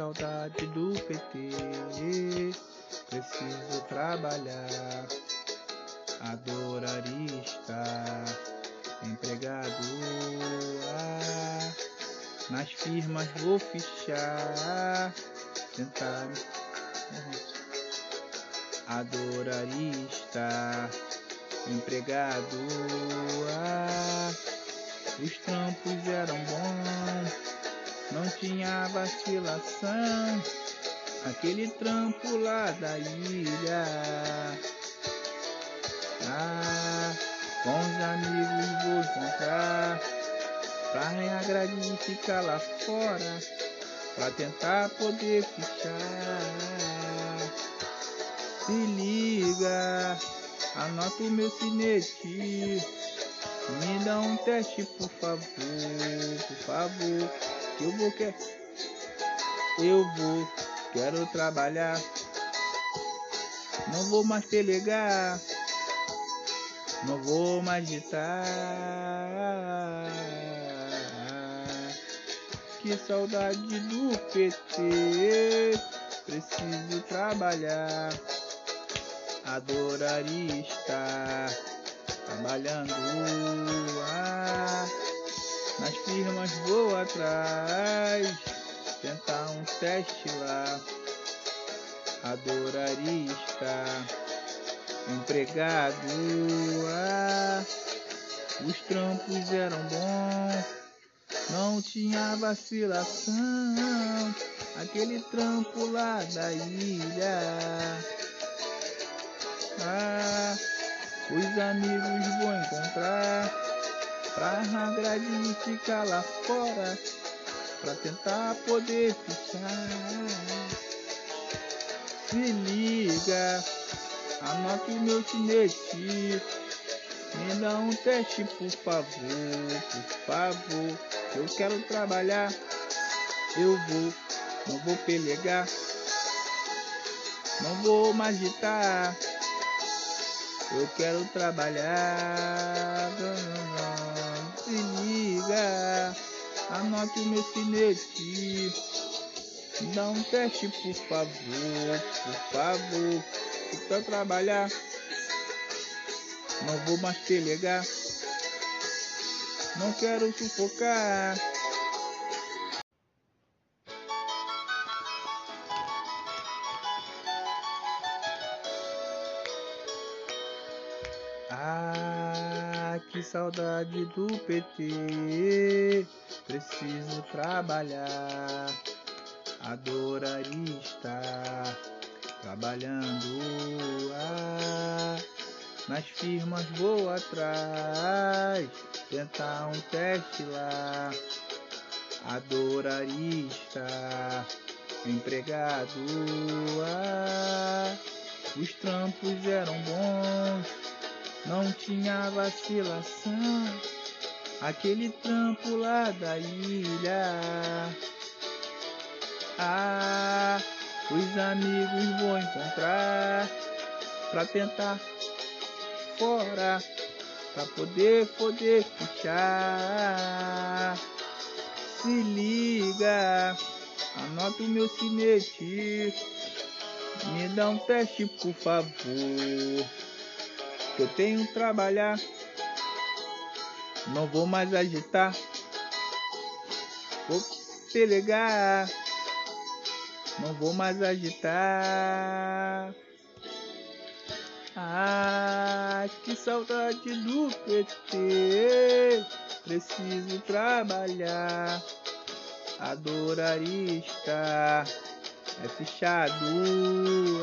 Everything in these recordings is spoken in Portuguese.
saudade do PT. Preciso trabalhar, adoraria estar empregado. Ah, nas firmas vou fichar, tentar. Adoraria estar empregado. Ah, os trampos eram bons não tinha vacilação. Aquele trampo lá da ilha. Ah, com os amigos vou encontrar. Pra grade e ficar lá fora. Pra tentar poder fichar. Se liga, anota o meu sinete. Me dá um teste, por favor, por favor. Eu vou quer. Eu vou, quero trabalhar. Não vou mais pelegar. Não vou mais ditar. Que saudade do PT. Preciso trabalhar. Adoraria estar trabalhando. Ah, nas firmas vou atrás, tentar um teste lá. Adoraria estar empregado. Ah, os trampos eram bons, não tinha vacilação. Aquele trampo lá da ilha. Ah, os amigos vou encontrar pra grade ficar lá fora, pra tentar poder ficar. Se liga, anota o meu tinete, me dá um teste por favor, por favor. Eu quero trabalhar, eu vou, não vou pelegar, não vou mais agitar. Eu quero trabalhar liga, anote o meu sinete. Dá um teste, por favor, por favor. Pra trabalhar, não vou mais pelegar. Não quero sufocar. Que saudade do PT. Preciso trabalhar, adoraria estar trabalhando. Nas firmas vou atrás, tentar um teste lá. Adoraria estar empregado. Os trampos eram bons não tinha vacilação. Aquele trampo lá da ilha. Ah, os amigos vou encontrar pra tentar fora, pra poder poder puxar. Se liga, anota o meu sinete, me dá um teste por favor eu tenho que trabalhar. Não vou mais agitar. Vou pelegar. Não vou mais agitar. Ah, que saudade do PT. Preciso trabalhar. Adoraria estar. É fechado.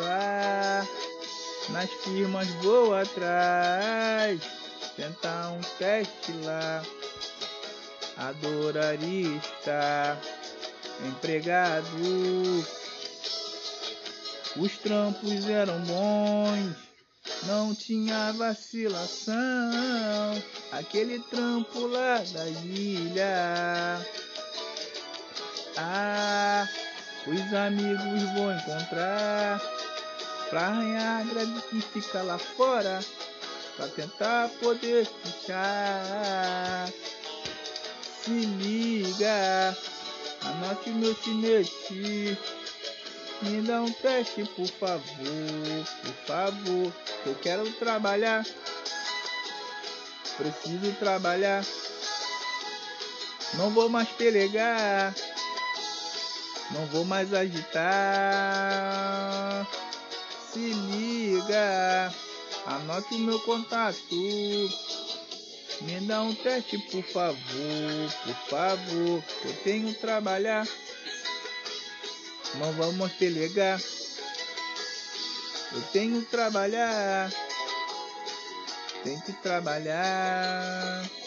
Ah, nas firmas vou atrás, tentar um teste lá. Adoraria estar empregado. Os trampos eram bons, não tinha vacilação. Aquele trampo lá da ilha. Ah, os amigos vou encontrar pra arranhar a grade que fica lá fora, pra tentar poder fichar. Se liga, Anote meu sinete. Me dá um teste, por favor, por favor. Eu quero trabalhar. Preciso trabalhar. Não vou mais pelegar. Não vou mais agitar. Se liga. Anote o meu contato. Me dá um teste, por favor, por favor. Eu tenho que trabalhar. Não vamos pelegar. Eu tenho que trabalhar. Tem que trabalhar.